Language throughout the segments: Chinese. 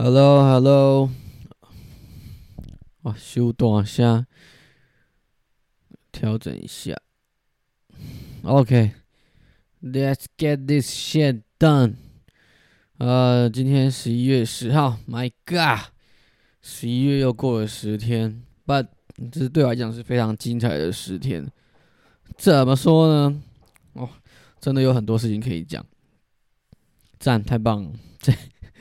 Hello，Hello，哇，休短下，调整一下。OK，Let's get this shit done。呃，今天十一月十号，My God，十一月又过了十天，But 这是对我来讲是非常精彩的十天。怎么说呢？哦，真的有很多事情可以讲。赞，太棒了！这。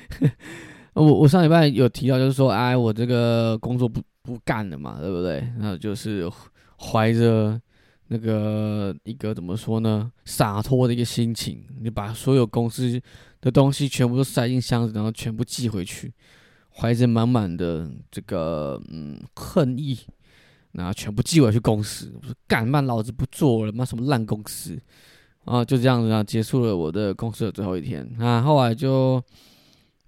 我我上礼拜有提到，就是说，哎，我这个工作不不干了嘛，对不对？那就是怀着那个一个怎么说呢，洒脱的一个心情，你把所有公司的东西全部都塞进箱子，然后全部寄回去，怀着满满的这个嗯恨意，然后全部寄回去公司，我说干嘛老子不做了，妈什么烂公司啊！就这样子啊，结束了我的公司的最后一天。那后来就。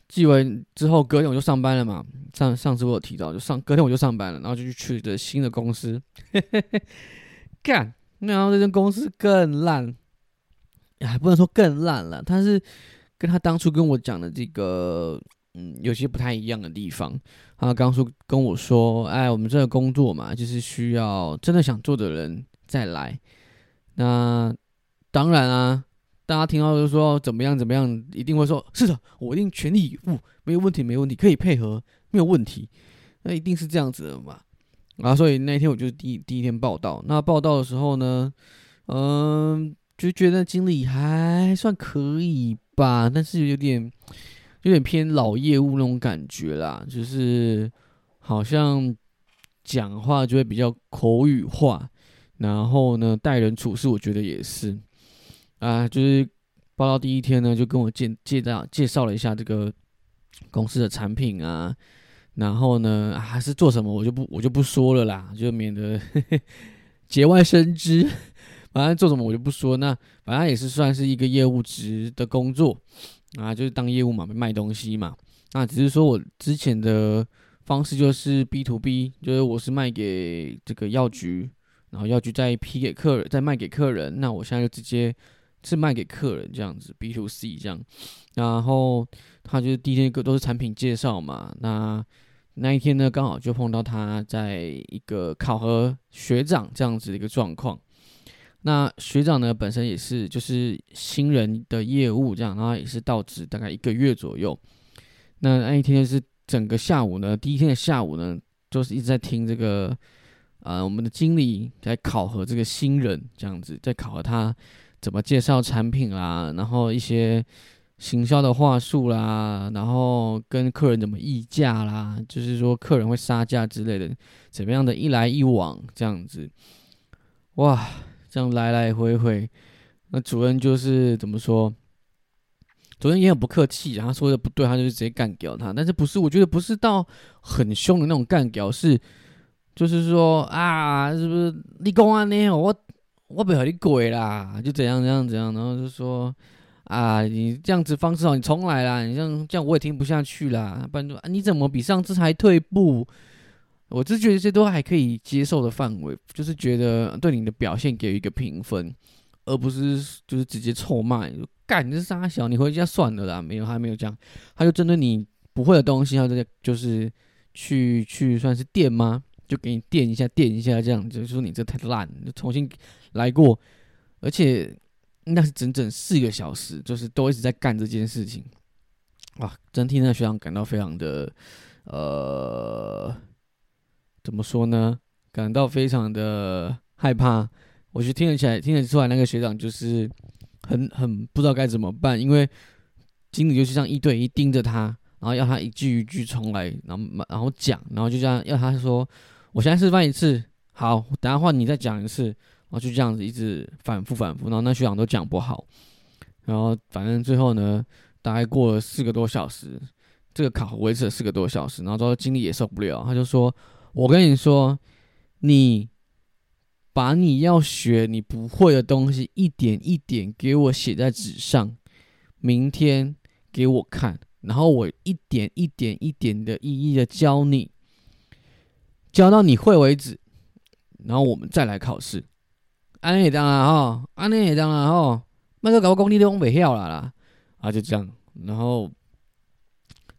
寄完之后，隔天我就上班了嘛。上上次我有提到，就上隔天我就上班了，然后就去去的新的公司，干。然后这间公司更烂，还不能说更烂了，但是跟他当初跟我讲的这个，嗯，有些不太一样的地方。他刚说跟我说，哎，我们这个工作嘛，就是需要真的想做的人再来。那当然啊。大家听到就说怎么样怎么样，一定会说是的，我一定全力以赴，没有问题，没问题，可以配合，没有问题，那一定是这样子的嘛。然后所以那天我就第第一天报道，那报道的时候呢，嗯，就觉得经理还算可以吧，但是有点有点偏老业务那种感觉啦，就是好像讲话就会比较口语化，然后呢待人处事，我觉得也是。啊，就是报道第一天呢，就跟我介介绍介绍了一下这个公司的产品啊，然后呢，还是做什么，我就不我就不说了啦，就免得 节外生枝。反正做什么我就不说，那反正也是算是一个业务职的工作啊，就是当业务嘛，卖东西嘛。那只是说我之前的方式就是 B to B，就是我是卖给这个药局，然后药局再批给客人，再卖给客人。那我现在就直接。是卖给客人这样子，B to C 这样，然后他就是第一天都是产品介绍嘛。那那一天呢，刚好就碰到他在一个考核学长这样子的一个状况。那学长呢，本身也是就是新人的业务这样，然后也是到职大概一个月左右。那那一天是整个下午呢，第一天的下午呢，就是一直在听这个，呃，我们的经理在考核这个新人这样子，在考核他。怎么介绍产品啦，然后一些行销的话术啦，然后跟客人怎么议价啦，就是说客人会杀价之类的，怎么样的一来一往这样子，哇，这样来来回回，那主任就是怎么说？主任也很不客气，他说的不对，他就直接干掉他。但是不是？我觉得不是到很凶的那种干掉，是就是说啊，是不是你公安呢？我。我不和你鬼啦，就怎样怎样怎样，然后就说啊，你这样子方式好，你重来啦，你这样这样我也听不下去啦。不然就啊，你怎么比上次还退步？我只觉得这都还可以接受的范围，就是觉得对你的表现给予一个评分，而不是就是直接臭骂，干你是傻小，你回家算了啦。没有，他没有这样，他就针对你不会的东西，他就就是去去算是垫吗？就给你垫一下，垫一下，这样就说你这太烂，就重新来过。而且那是整整四个小时，就是都一直在干这件事情。哇，真替那学长感到非常的，呃，怎么说呢？感到非常的害怕。我就听得起来，听得出来，那个学长就是很很不知道该怎么办，因为经理就是这样一对一盯着他，然后要他一句一句重来，然后然后讲，然后就这样要他说。我现在示范一次，好，等下换你再讲一次，然后就这样子一直反复反复，然后那学长都讲不好，然后反正最后呢，大概过了四个多小时，这个考核维持了四个多小时，然后之后经理也受不了，他就说：“我跟你说，你把你要学你不会的东西一点一点给我写在纸上，明天给我看，然后我一点一点一点的一一的教你。”教到你会为止，然后我们再来考试。安内当然哈，安内当然哈，那个搞工地都往北跳了啦。啊，就这样，然后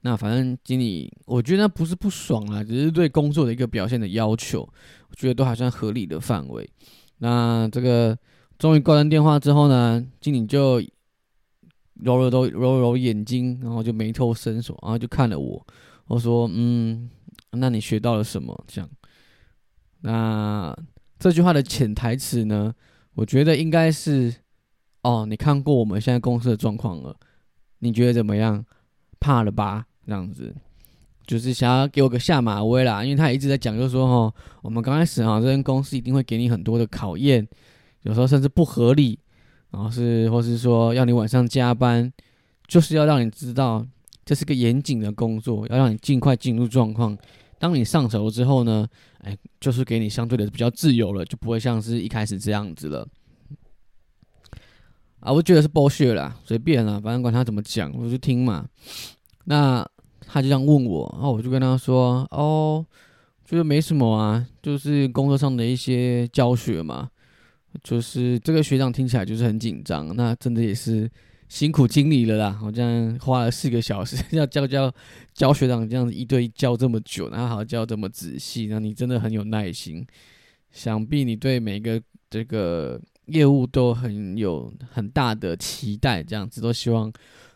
那反正经理，我觉得那不是不爽啦，只是对工作的一个表现的要求，我觉得都还算合理的范围。那这个终于挂断电话之后呢，经理就揉了揉揉揉眼睛，然后就眉头深锁，然后就看了我，我说：“嗯，那你学到了什么？”这样。那这句话的潜台词呢，我觉得应该是：哦，你看过我们现在公司的状况了，你觉得怎么样？怕了吧？这样子，就是想要给我个下马威啦，因为他一直在讲，就是说哈，我们刚开始哈，这间公司一定会给你很多的考验，有时候甚至不合理，然后是或是说要你晚上加班，就是要让你知道这是个严谨的工作，要让你尽快进入状况。当你上手之后呢，哎，就是给你相对的比较自由了，就不会像是一开始这样子了。啊，我觉得是剥削啦，随便啦，反正管他怎么讲，我就听嘛。那他就这样问我，然后我就跟他说：“哦，觉得没什么啊，就是工作上的一些教学嘛。就是这个学长听起来就是很紧张，那真的也是辛苦经理了啦。好像花了四个小时 要教教教学长这样子一对一教这么久，然后还要教这么仔细，那你真的很有耐心。想必你对每个这个。”业务都很有很大的期待，这样子都希望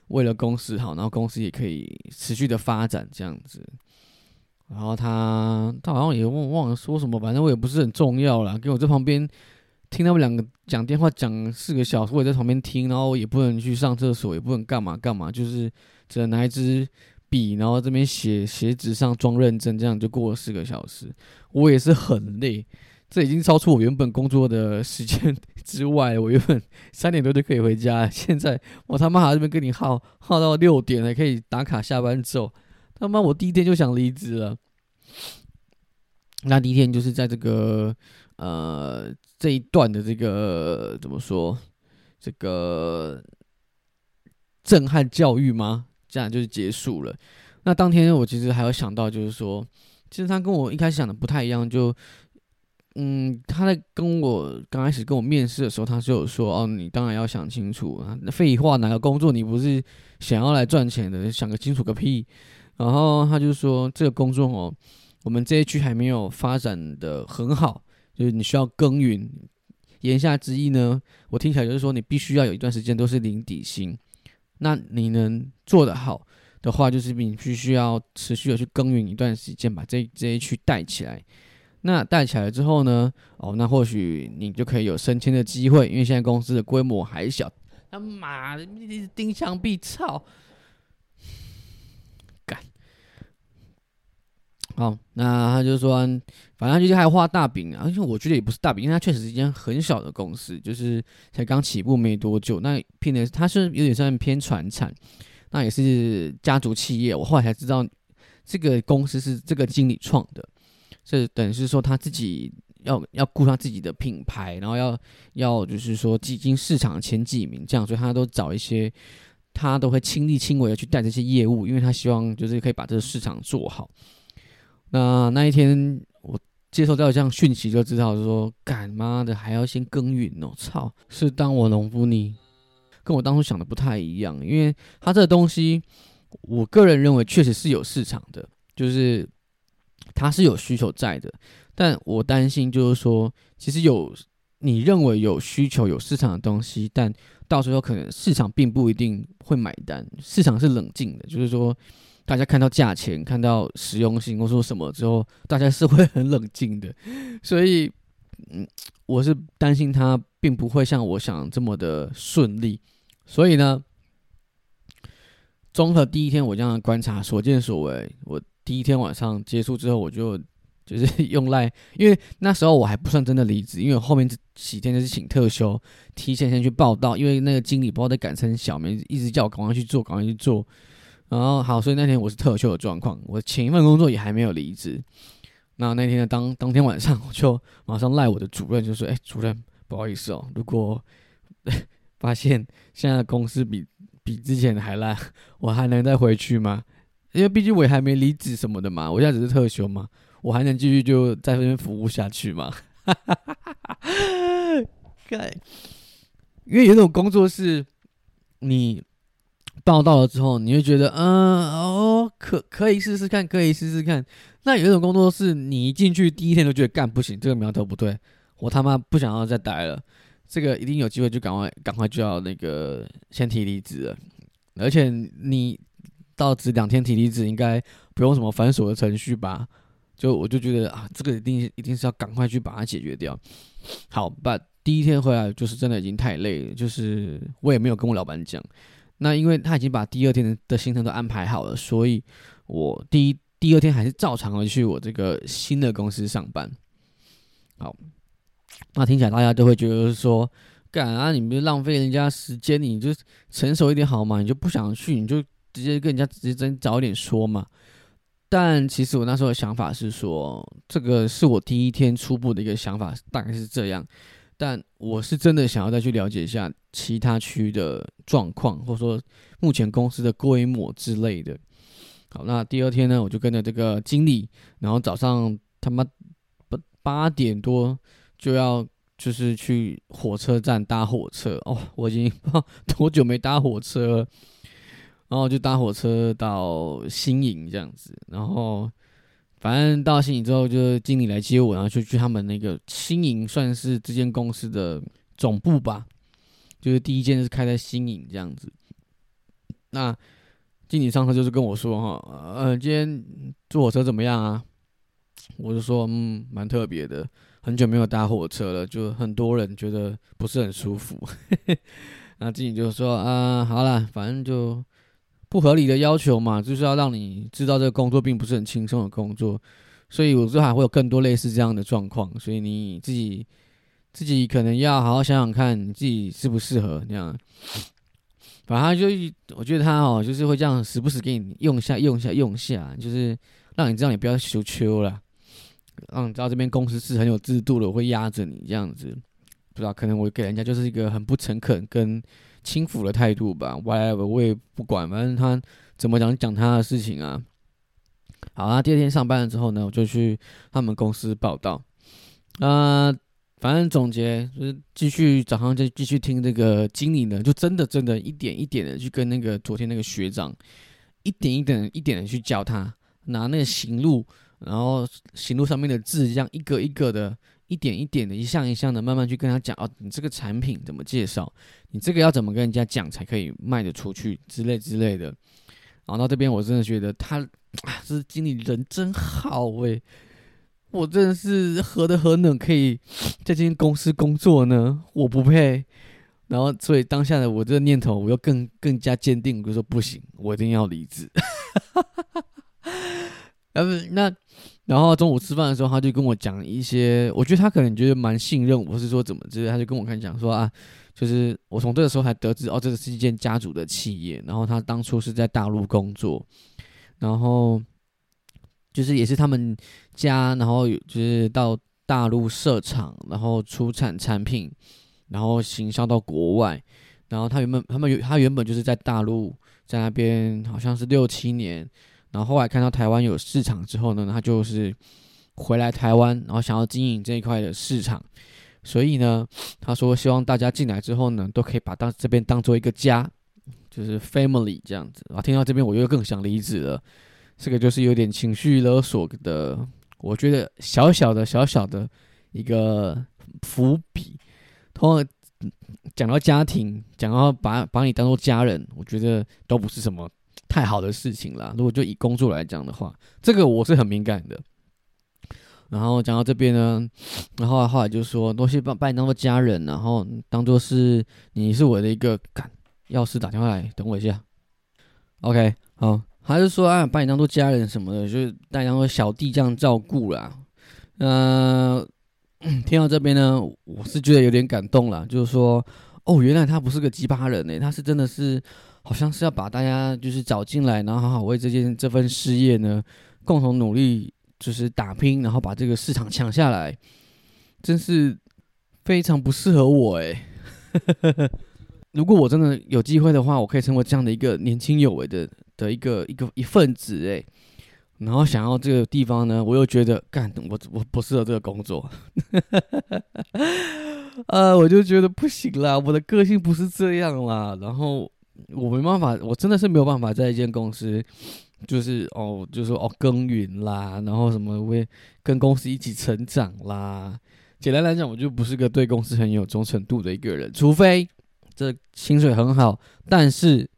为了公司好，然后公司也可以持续的发展这样子。然后他他好像也忘忘了说什么，反正我也不是很重要啦。跟我在旁边听他们两个讲电话讲四个小时，我也在旁边听，然后也不能去上厕所，也不能干嘛干嘛，就是只能拿一支笔，然后这边写写纸上装认真，这样就过了四个小时。我也是很累。这已经超出我原本工作的时间之外。我原本三点多就可以回家，现在我他妈还在这边跟你耗耗到六点还可以打卡下班走。他妈，我第一天就想离职了。那第一天就是在这个呃这一段的这个怎么说？这个震撼教育吗？这样就是结束了。那当天我其实还有想到，就是说，其实他跟我一开始想的不太一样，就。嗯，他在跟我刚开始跟我面试的时候，他就有说：“哦，你当然要想清楚啊！那废话，哪个工作你不是想要来赚钱的？想个清楚个屁！”然后他就说：“这个工作哦，我们这一区还没有发展的很好，就是你需要耕耘。言下之意呢，我听起来就是说你必须要有一段时间都是零底薪。那你能做得好的话，就是你必须要持续的去耕耘一段时间，把这这一区带起来。”那带起来之后呢？哦，那或许你就可以有升迁的机会，因为现在公司的规模还小。他妈的，一直钉墙壁，操！干。好，那他就说，反正就是还画大饼啊。而且我觉得也不是大饼，因为它确实是一间很小的公司，就是才刚起步没多久。那偏的它是有点像偏传产，那也是家族企业。我后来才知道，这个公司是这个经理创的。这等于是说他自己要要顾他自己的品牌，然后要要就是说基金市场前几名这样，所以他都找一些他都会亲力亲为的去带这些业务，因为他希望就是可以把这个市场做好。那那一天接收到这样讯息，就知道说干妈的还要先耕耘哦，操，是当我农夫你跟我当初想的不太一样，因为他这个东西，我个人认为确实是有市场的，就是。它是有需求在的，但我担心就是说，其实有你认为有需求、有市场的东西，但到时候可能市场并不一定会买单。市场是冷静的，就是说，大家看到价钱、看到实用性或说什么之后，大家是会很冷静的。所以，嗯，我是担心它并不会像我想这么的顺利。所以呢，综合第一天我这样的观察，所见所为，我。第一天晚上结束之后，我就就是用赖，因为那时候我还不算真的离职，因为后面这几天就是请特休，提前先去报道，因为那个经理不知道在赶成小明一直叫我赶快去做，赶快去做。然后好，所以那天我是特休的状况，我前一份工作也还没有离职。那那天的当当天晚上，我就马上赖我的主任，就说：“哎，主任，不好意思哦，如果发现现在公司比比之前还烂，我还能再回去吗？”因为毕竟我还没离职什么的嘛，我现在只是特休嘛，我还能继续就在这边服务下去嘛？对，因为有种工作是，你报道了之后，你会觉得，嗯，哦，可可以试试看，可以试试看。那有一种工作是你一进去第一天就觉得干不行，这个苗头不对，我他妈不想要再待了，这个一定有机会就赶快赶快就要那个先提离职了。而且你到职两天提离职，应该不用什么繁琐的程序吧？就我就觉得啊，这个一定一定是要赶快去把它解决掉。好吧，第一天回来就是真的已经太累了，就是我也没有跟我老板讲。那因为他已经把第二天的行程都安排好了，所以我第一第二天还是照常的去我这个新的公司上班。好，那听起来大家都会觉得说，干啊，你不是浪费人家时间，你就成熟一点好吗？你就不想去，你就直接跟人家直接真早点说嘛。但其实我那时候的想法是说，这个是我第一天初步的一个想法，大概是这样。但我是真的想要再去了解一下其他区的状况，或者说目前公司的规模之类的。好，那第二天呢，我就跟着这个经理，然后早上他妈八八点多就要就是去火车站搭火车哦，我已经 多久没搭火车了，然后就搭火车到新营这样子，然后。反正到新营之后，就是经理来接我，然后就去他们那个新营，算是这间公司的总部吧。就是第一间是开在新营这样子。那经理上车就是跟我说：“哈，呃，今天坐火车怎么样啊？”我就说：“嗯，蛮特别的，很久没有搭火车了，就很多人觉得不是很舒服。”那经理就说：“啊，好了，反正就。”不合理的要求嘛，就是要让你知道这个工作并不是很轻松的工作，所以有时候还会有更多类似这样的状况，所以你自己自己可能要好好想想看，你自己适不适合这样。反正就我觉得他哦，就是会这样时不时给你用下、用下、用下，就是让你知道你不要羞羞了，让你知道这边公司是很有制度的，我会压着你这样子。不知道可能我给人家就是一个很不诚恳跟。轻浮的态度吧，whatever，我也不管，反正他怎么讲讲他的事情啊。好，啊第二天上班了之后呢，我就去他们公司报道。啊，反正总结就是继续早上就继续听这个经理呢，就真的真的一点一点的去跟那个昨天那个学长一点一点一点的去教他拿那个行路，然后行路上面的字这样一个一个的。一点一点的，一项一项的，慢慢去跟他讲哦，你这个产品怎么介绍？你这个要怎么跟人家讲才可以卖得出去之类之类的。然后到这边，我真的觉得他啊，这经理人真好诶，我真的是何德何能可以在这间公司工作呢？我不配。然后，所以当下的我这个念头，我又更更加坚定，我就说不行，我一定要离职。呃，那。然后中午吃饭的时候，他就跟我讲一些，我觉得他可能觉得蛮信任我，是说怎么之类，他就跟我看讲说啊，就是我从这个时候才得知，哦，这个是一件家族的企业，然后他当初是在大陆工作，然后就是也是他们家，然后就是到大陆设厂，然后出产产品，然后行销到国外，然后他原本他们他原本就是在大陆在那边好像是六七年。然后后来看到台湾有市场之后呢，他就是回来台湾，然后想要经营这一块的市场。所以呢，他说希望大家进来之后呢，都可以把当这边当做一个家，就是 family 这样子。然后听到这边，我又更想离职了。这个就是有点情绪勒索的，我觉得小小的小小的一个伏笔。通常讲到家庭，讲到把把你当做家人，我觉得都不是什么。太好的事情了。如果就以工作来讲的话，这个我是很敏感的。然后讲到这边呢，然后后来就说，东西把把你当做家人，然后当做是你是我的一个干。钥匙打电话来，等我一下。OK，好，还是说啊，把你当做家人什么的，就是大家当做小弟这样照顾啦。嗯，听到这边呢，我是觉得有点感动了，就是说，哦，原来他不是个鸡巴人呢，他是真的是。好像是要把大家就是找进来，然后好好为这件这份事业呢共同努力，就是打拼，然后把这个市场抢下来，真是非常不适合我哎。如果我真的有机会的话，我可以成为这样的一个年轻有为的的一个一个一份子哎。然后想要这个地方呢，我又觉得干我我不适合这个工作，呃，我就觉得不行啦，我的个性不是这样啦，然后。我没办法，我真的是没有办法在一间公司就是哦，就是说哦耕耘啦，然后什么为跟公司一起成长啦。简单来讲，我就不是个对公司很有忠诚度的一个人，除非这薪水很好，但是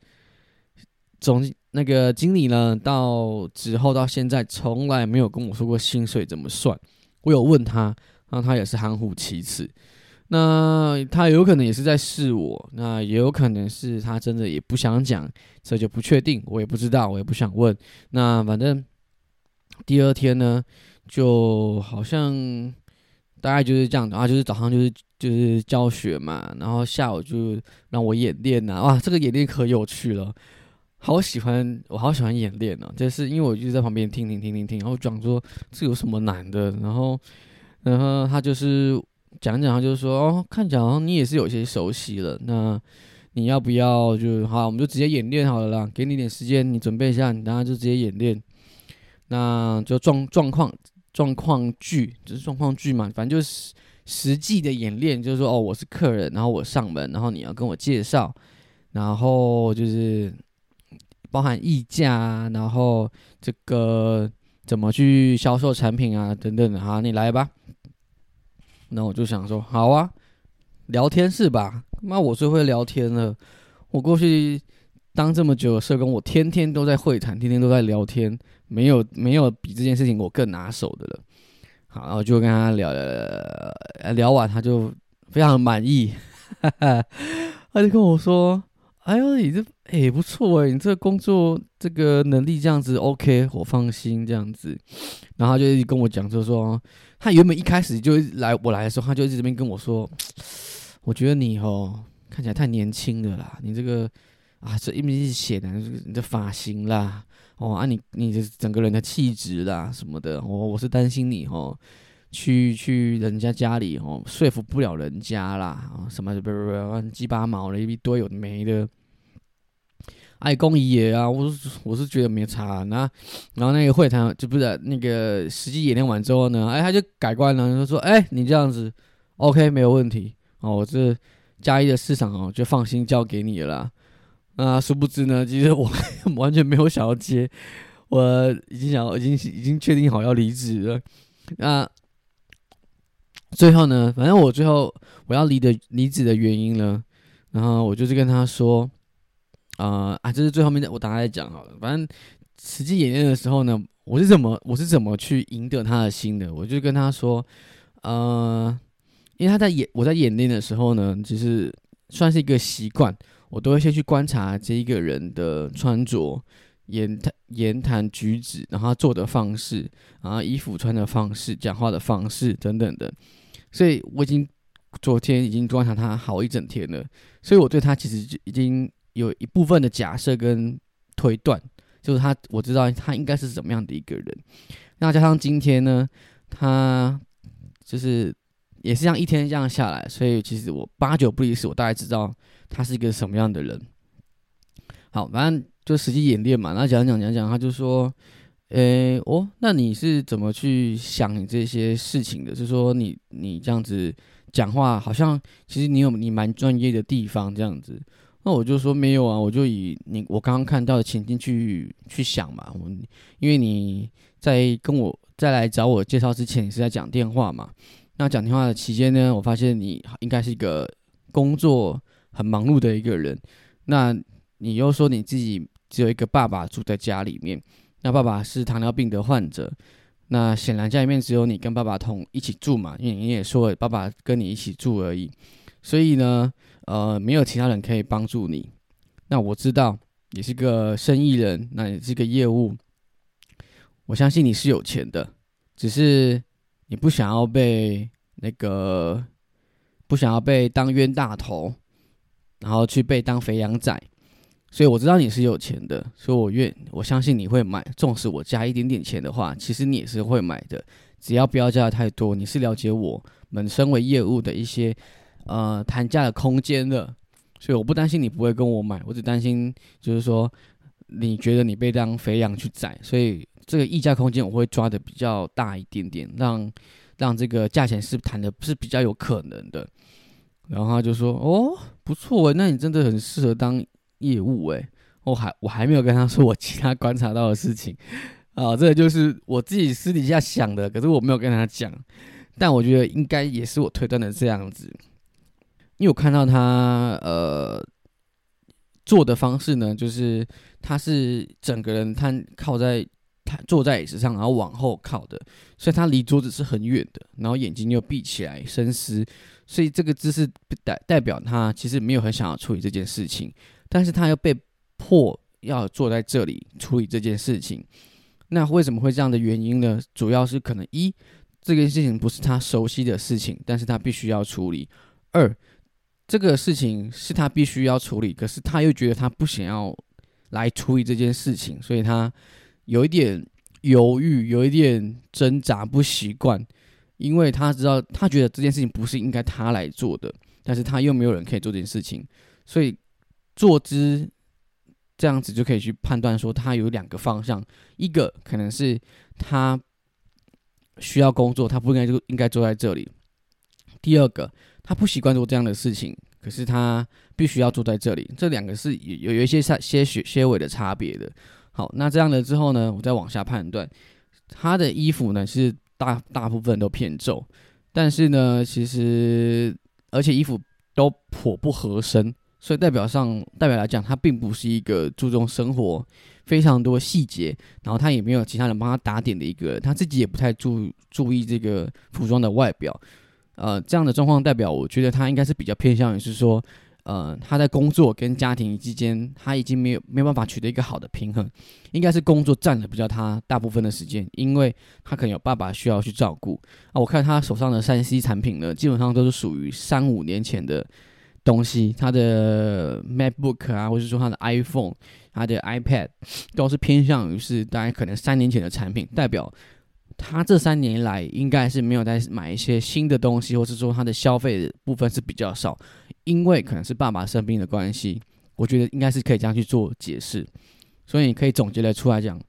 总那个经理呢，到之后到现在从来没有跟我说过薪水怎么算。我有问他，然后他也是含糊其辞。那他有可能也是在试我，那也有可能是他真的也不想讲，这就不确定，我也不知道，我也不想问。那反正第二天呢，就好像大概就是这样的啊，就是早上就是就是教学嘛，然后下午就让我演练呐，哇，这个演练可有趣了，好喜欢，我好喜欢演练呢，就是因为我就在旁边听听听听听，然后讲说这有什么难的，然后然后他就是。讲讲，他就是说，哦，看起来好像你也是有些熟悉了。那你要不要就好？我们就直接演练好了啦，给你点时间，你准备一下，你等下就直接演练。那就状状况状况剧，就是状况剧嘛，反正就是实际的演练，就是说，哦，我是客人，然后我上门，然后你要跟我介绍，然后就是包含议价，然后这个怎么去销售产品啊，等等的。好，你来吧。那我就想说，好啊，聊天是吧？妈，我最会聊天了。我过去当这么久的社工，我天天都在会谈，天天都在聊天，没有没有比这件事情我更拿手的了。好，然后就跟他聊聊，聊完他就非常满意，他就跟我说：“哎呦，你这哎不错哎，你这个工作这个能力这样子 OK，我放心这样子。”然后他就一直跟我讲，就说。他原本一开始就来我来的时候，他就一直这边跟我说：“ 我觉得你哦看起来太年轻了啦，你这个啊这一明显的你的发型啦，哦啊你你的整个人的气质啦什么的，我我是担心你哦去去人家家里哦说服不了人家啦什么不不不鸡巴毛的一堆有的没的。”爱公益也啊，我是我是觉得没差啊。那然后那个会谈就不是那个实际演练完之后呢，哎，他就改观了，就说：“哎，你这样子，OK，没有问题哦。我这嘉义的市场哦，就放心交给你了。”那殊不知呢，其实我完全没有想要接，我已经想，已经已经确定好要离职了。那最后呢，反正我最后我要离的离职的原因呢，然后我就是跟他说。啊啊！这是最后面的，我大概讲好了。反正实际演练的时候呢，我是怎么我是怎么去赢得他的心的？我就跟他说，呃，因为他在演我在演练的时候呢，其实算是一个习惯，我都会先去观察这一个人的穿着、言谈、言谈举止，然后他做的方式，然后衣服穿的方式、讲话的方式等等的。所以我已经昨天已经观察他好一整天了，所以我对他其实就已经。有一部分的假设跟推断，就是他我知道他应该是怎么样的一个人。那加上今天呢，他就是也是这样一天这样下来，所以其实我八九不离十，我大概知道他是一个什么样的人。好，反正就实际演练嘛，那讲讲讲讲，他就说：“诶，哦，那你是怎么去想你这些事情的？是说你你这样子讲话，好像其实你有你蛮专业的地方，这样子。”那我就说没有啊，我就以你我刚刚看到的情境去去想嘛。我因为你在跟我再来找我介绍之前，你是在讲电话嘛？那讲电话的期间呢，我发现你应该是一个工作很忙碌的一个人。那你又说你自己只有一个爸爸住在家里面，那爸爸是糖尿病的患者，那显然家里面只有你跟爸爸同一起住嘛？因为你也说爸爸跟你一起住而已，所以呢。呃，没有其他人可以帮助你。那我知道你是个生意人，那你是个业务。我相信你是有钱的，只是你不想要被那个不想要被当冤大头，然后去被当肥羊仔。所以我知道你是有钱的，所以我愿我相信你会买。纵使我加一点点钱的话，其实你也是会买的。只要不要加的太多，你是了解我们身为业务的一些。呃，谈价的空间的，所以我不担心你不会跟我买，我只担心就是说你觉得你被当肥羊去宰，所以这个溢价空间我会抓的比较大一点点，让让这个价钱是谈的是比较有可能的。然后他就说：“哦，不错诶，那你真的很适合当业务诶。我还我还没有跟他说我其他观察到的事情 啊，这个就是我自己私底下想的，可是我没有跟他讲。但我觉得应该也是我推断的这样子，因为我看到他呃做的方式呢，就是他是整个人他靠在他坐在椅子上，然后往后靠的，所以他离桌子是很远的，然后眼睛又闭起来深思，所以这个姿势代代表他其实没有很想要处理这件事情，但是他又被迫要坐在这里处理这件事情。那为什么会这样的原因呢？主要是可能一。这件事情不是他熟悉的事情，但是他必须要处理。二，这个事情是他必须要处理，可是他又觉得他不想要来处理这件事情，所以他有一点犹豫，有一点挣扎，不习惯，因为他知道他觉得这件事情不是应该他来做的，但是他又没有人可以做这件事情，所以坐姿这样子就可以去判断说他有两个方向，一个可能是他。需要工作，他不应该就应该坐在这里。第二个，他不习惯做这样的事情，可是他必须要坐在这里。这两个是有有一些差些许些微的差别的。好，那这样的之后呢，我再往下判断，他的衣服呢是大大部分都偏皱，但是呢，其实而且衣服都颇不合身，所以代表上代表来讲，他并不是一个注重生活。非常多细节，然后他也没有其他人帮他打点的一个，他自己也不太注注意这个服装的外表，呃，这样的状况代表，我觉得他应该是比较偏向于是说，呃，他在工作跟家庭之间，他已经没有没有办法取得一个好的平衡，应该是工作占了比较他大部分的时间，因为他可能有爸爸需要去照顾啊。我看他手上的三 C 产品呢，基本上都是属于三五年前的东西，他的 MacBook 啊，或者说他的 iPhone。他的 iPad 都是偏向于是大概可能三年前的产品，代表他这三年来应该是没有在买一些新的东西，或是说他的消费的部分是比较少，因为可能是爸爸生病的关系，我觉得应该是可以这样去做解释，所以你可以总结的出来讲，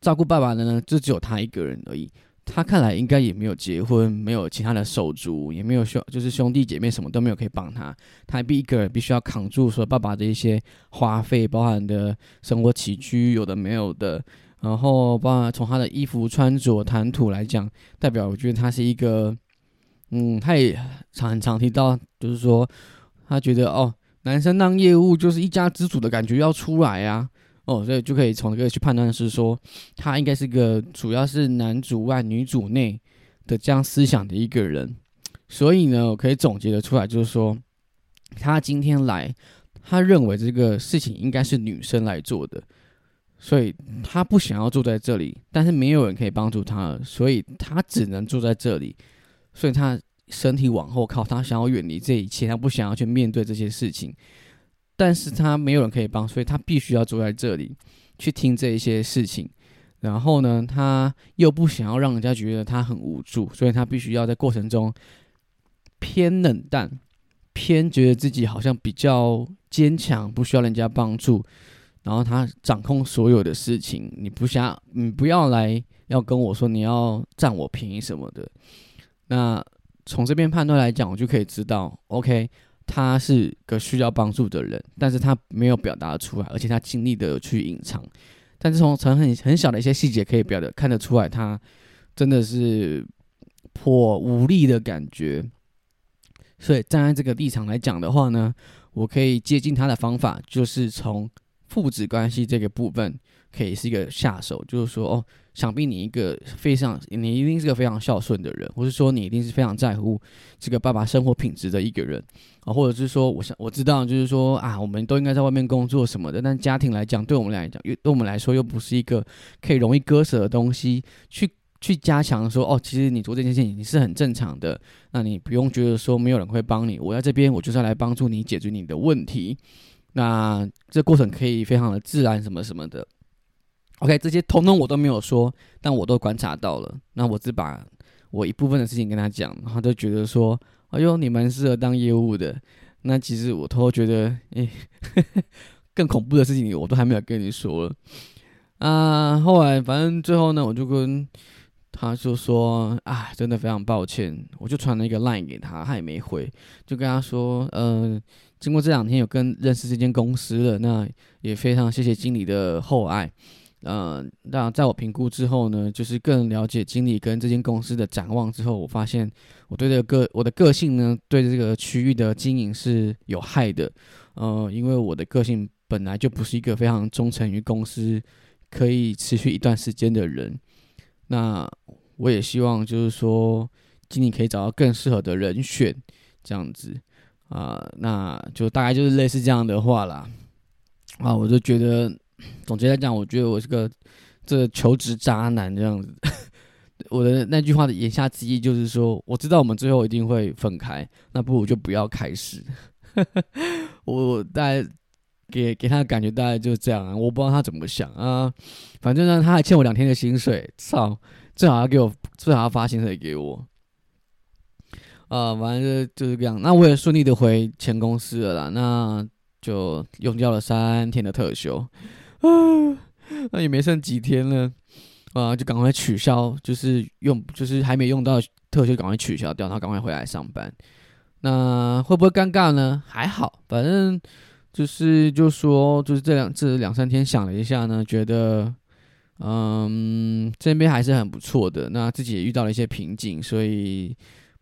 照顾爸爸的呢就只有他一个人而已。他看来应该也没有结婚，没有其他的手足，也没有兄，就是兄弟姐妹什么都没有可以帮他。他必一个人必须要扛住说爸爸的一些花费，包含的生活起居有的没有的，然后包括从他的衣服穿着谈吐来讲，代表我觉得他是一个，嗯，他也常很常提到，就是说他觉得哦，男生当业务就是一家之主的感觉要出来啊。哦，所以就可以从这个去判断是说，他应该是个主要是男主外女主内的这样思想的一个人。所以呢，我可以总结的出来，就是说，他今天来，他认为这个事情应该是女生来做的，所以他不想要住在这里，但是没有人可以帮助他，所以他只能住在这里，所以他身体往后靠，他想要远离这一切，他不想要去面对这些事情。但是他没有人可以帮，所以他必须要坐在这里去听这一些事情。然后呢，他又不想要让人家觉得他很无助，所以他必须要在过程中偏冷淡，偏觉得自己好像比较坚强，不需要人家帮助。然后他掌控所有的事情，你不想，你不要来要跟我说你要占我便宜什么的。那从这边判断来讲，我就可以知道，OK。他是个需要帮助的人，但是他没有表达出来，而且他尽力的去隐藏。但是从从很很小的一些细节可以表的看得出来，他真的是颇无力的感觉。所以站在这个立场来讲的话呢，我可以接近他的方法，就是从父子关系这个部分。可以是一个下手，就是说，哦，想必你一个非常，你一定是个非常孝顺的人，或是说你一定是非常在乎这个爸爸生活品质的一个人啊，或者是说，我想我知道，就是说啊，我们都应该在外面工作什么的，但家庭来讲，对我们来讲，又对我们来说又不是一个可以容易割舍的东西，去去加强说，哦，其实你做这件事情你是很正常的，那你不用觉得说没有人会帮你，我在这边我就是要来帮助你解决你的问题，那这过程可以非常的自然，什么什么的。OK，这些通通我都没有说，但我都观察到了。那我只把我一部分的事情跟他讲，他就觉得说：“哎呦，你蛮适合当业务的。”那其实我偷偷觉得，哎，更恐怖的事情我都还没有跟你说了啊。后来反正最后呢，我就跟他就说：“啊，真的非常抱歉。”我就传了一个 line 给他，他也没回，就跟他说：“嗯。”经过这两天有跟认识这间公司了，那也非常谢谢经理的厚爱。嗯，那在我评估之后呢，就是更了解经理跟这间公司的展望之后，我发现我对这个个我的个性呢，对这个区域的经营是有害的。呃，因为我的个性本来就不是一个非常忠诚于公司、可以持续一段时间的人。那我也希望就是说，经理可以找到更适合的人选，这样子啊，那就大概就是类似这样的话啦。啊，我就觉得。总结来讲，我觉得我是个这求职渣男这样子。我的那句话的言下之意就是说，我知道我们最后一定会分开，那不如就不要开始。我大概给给他的感觉大概就是这样啊，我不知道他怎么想啊。反正呢，他还欠我两天的薪水，操，最好要给我，最好要发薪水给我。啊，反正就是这样。那我也顺利的回前公司了啦，那就用掉了三天的特休。啊，那也没剩几天了，啊，就赶快取消，就是用，就是还没用到特休，赶快取消掉，然后赶快回来上班。那会不会尴尬呢？还好，反正就是就说，就是这两这两三天想了一下呢，觉得，嗯，这边还是很不错的。那自己也遇到了一些瓶颈，所以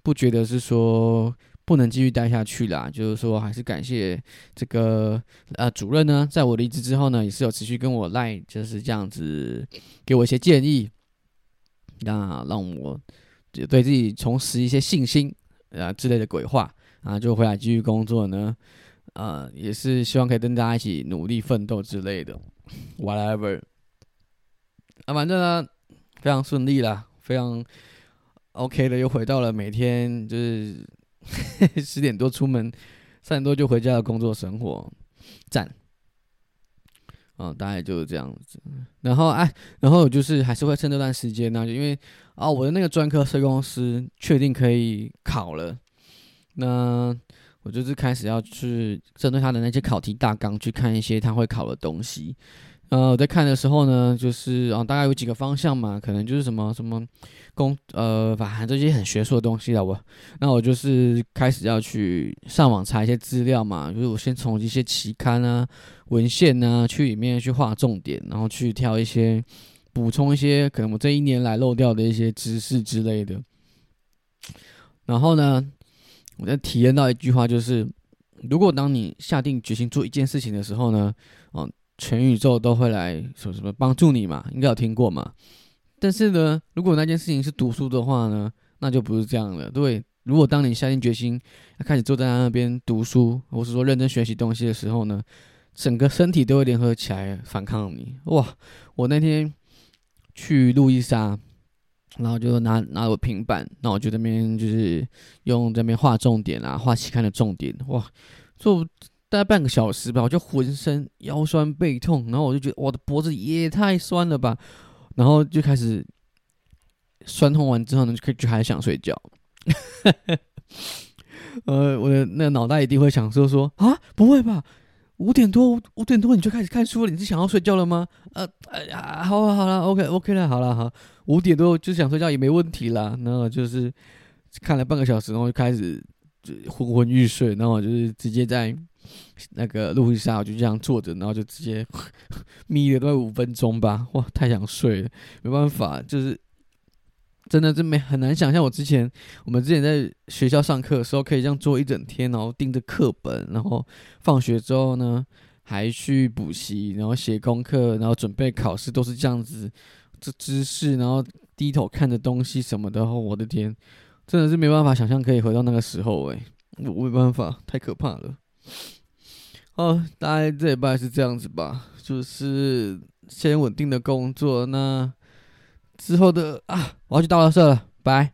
不觉得是说。不能继续待下去啦，就是说，还是感谢这个呃主任呢，在我离职之后呢，也是有持续跟我赖，就是这样子给我一些建议，那让我对自己重拾一些信心啊之类的鬼话啊，就回来继续工作呢，呃，也是希望可以跟大家一起努力奋斗之类的，whatever，啊，反正呢非常顺利啦，非常 OK 的，又回到了每天就是。十点多出门，三点多就回家的工作生活，赞。嗯，大概就是这样子。然后哎，然后就是还是会趁这段时间呢，就因为啊，我的那个专科设公司确定可以考了，那我就是开始要去针对他的那些考题大纲去看一些他会考的东西。呃，我在看的时候呢，就是啊，大概有几个方向嘛，可能就是什么什么工呃，反正这些很学术的东西了。我那我就是开始要去上网查一些资料嘛，就是我先从一些期刊啊、文献啊去里面去画重点，然后去挑一些补充一些可能我这一年来漏掉的一些知识之类的。然后呢，我在体验到一句话，就是如果当你下定决心做一件事情的时候呢，嗯。全宇宙都会来说什么帮助你嘛？应该有听过嘛？但是呢，如果那件事情是读书的话呢，那就不是这样了。对，如果当你下定决心要开始坐在那边读书，或是说认真学习东西的时候呢，整个身体都会联合起来反抗你。哇！我那天去路易莎，然后就拿拿我平板，那我就那边就是用这边画重点啊，画期刊的重点。哇！就大概半个小时吧，我就浑身腰酸背痛，然后我就觉得我的脖子也太酸了吧，然后就开始酸痛完之后呢，就可以就还想睡觉。呃，我的那个脑袋一定会想说说啊，不会吧？五点多五点多你就开始看书了，你是想要睡觉了吗？呃，哎呀，好了好了，OK OK 了，好了好，五点多就想睡觉也没问题啦。然后就是看了半个小时，然后就开始就昏昏欲睡，然后我就是直接在。那个路易莎，我就这样坐着，然后就直接 眯了大五分钟吧。哇，太想睡了，没办法，就是真的真没很难想象。我之前我们之前在学校上课的时候，可以这样坐一整天，然后盯着课本，然后放学之后呢，还去补习，然后写功课，然后准备考试，都是这样子这姿势，然后低头看着东西什么的。我的天，真的是没办法想象可以回到那个时候诶，我没办法，太可怕了。哦，大概这礼拜是这样子吧，就是先稳定的工作，那之后的啊，我要去倒垃圾了，拜。